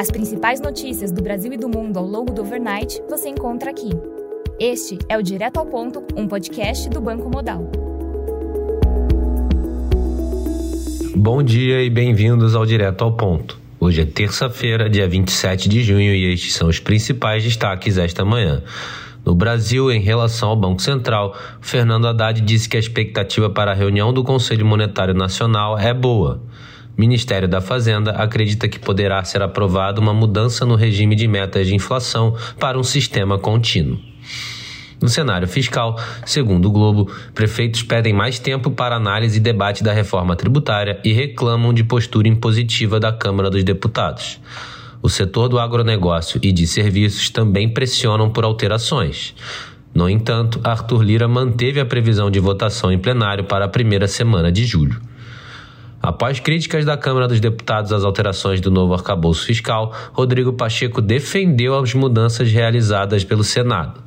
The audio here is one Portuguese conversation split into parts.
As principais notícias do Brasil e do mundo ao longo do overnight você encontra aqui. Este é o Direto ao Ponto, um podcast do Banco Modal. Bom dia e bem-vindos ao Direto ao Ponto. Hoje é terça-feira, dia 27 de junho, e estes são os principais destaques esta manhã. No Brasil, em relação ao Banco Central, Fernando Haddad disse que a expectativa para a reunião do Conselho Monetário Nacional é boa. Ministério da Fazenda acredita que poderá ser aprovada uma mudança no regime de metas de inflação para um sistema contínuo. No cenário fiscal, segundo o Globo, prefeitos pedem mais tempo para análise e debate da reforma tributária e reclamam de postura impositiva da Câmara dos Deputados. O setor do agronegócio e de serviços também pressionam por alterações. No entanto, Arthur Lira manteve a previsão de votação em plenário para a primeira semana de julho. Após críticas da Câmara dos Deputados às alterações do novo arcabouço fiscal, Rodrigo Pacheco defendeu as mudanças realizadas pelo Senado.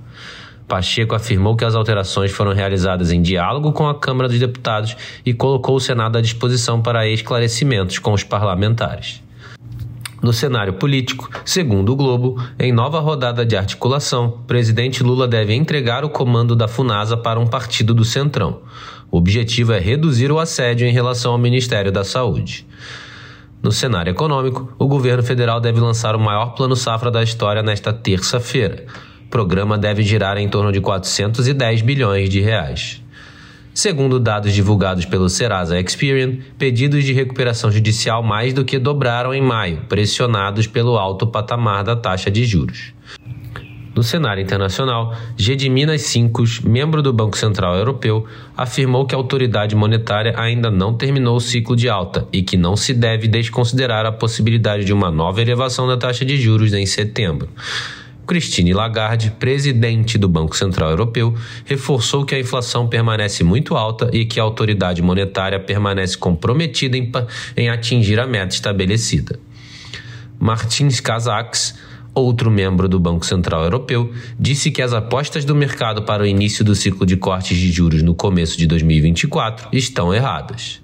Pacheco afirmou que as alterações foram realizadas em diálogo com a Câmara dos Deputados e colocou o Senado à disposição para esclarecimentos com os parlamentares. No cenário político, segundo o Globo, em nova rodada de articulação, presidente Lula deve entregar o comando da FUNASA para um partido do Centrão. O objetivo é reduzir o assédio em relação ao Ministério da Saúde. No cenário econômico, o governo federal deve lançar o maior plano safra da história nesta terça-feira programa deve girar em torno de 410 bilhões de reais. Segundo dados divulgados pelo Serasa Experian, pedidos de recuperação judicial mais do que dobraram em maio, pressionados pelo alto patamar da taxa de juros. No cenário internacional, Gediminas Cincos, membro do Banco Central Europeu, afirmou que a autoridade monetária ainda não terminou o ciclo de alta e que não se deve desconsiderar a possibilidade de uma nova elevação da taxa de juros em setembro. Christine Lagarde, presidente do Banco Central Europeu, reforçou que a inflação permanece muito alta e que a autoridade monetária permanece comprometida em, em atingir a meta estabelecida. Martins Kazaks, outro membro do Banco Central Europeu, disse que as apostas do mercado para o início do ciclo de cortes de juros no começo de 2024 estão erradas.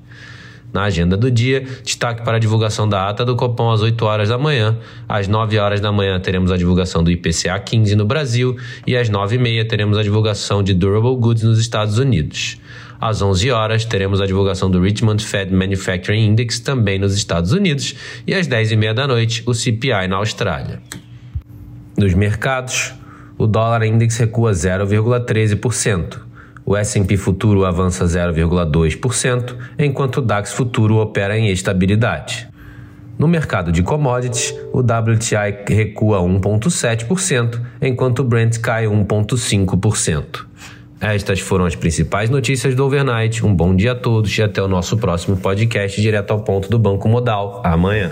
Na agenda do dia, destaque para a divulgação da ata do Copom às 8 horas da manhã. Às 9 horas da manhã teremos a divulgação do IPCA 15 no Brasil e às 9 e meia teremos a divulgação de Durable Goods nos Estados Unidos. Às 11 horas teremos a divulgação do Richmond Fed Manufacturing Index também nos Estados Unidos e às 10 e meia da noite o CPI na Austrália. Nos mercados, o dólar index recua 0,13%. O S&P futuro avança 0,2%, enquanto o DAX futuro opera em estabilidade. No mercado de commodities, o WTI recua 1,7%, enquanto o Brent cai 1,5%. Estas foram as principais notícias do overnight. Um bom dia a todos e até o nosso próximo podcast direto ao ponto do Banco Modal. Amanhã.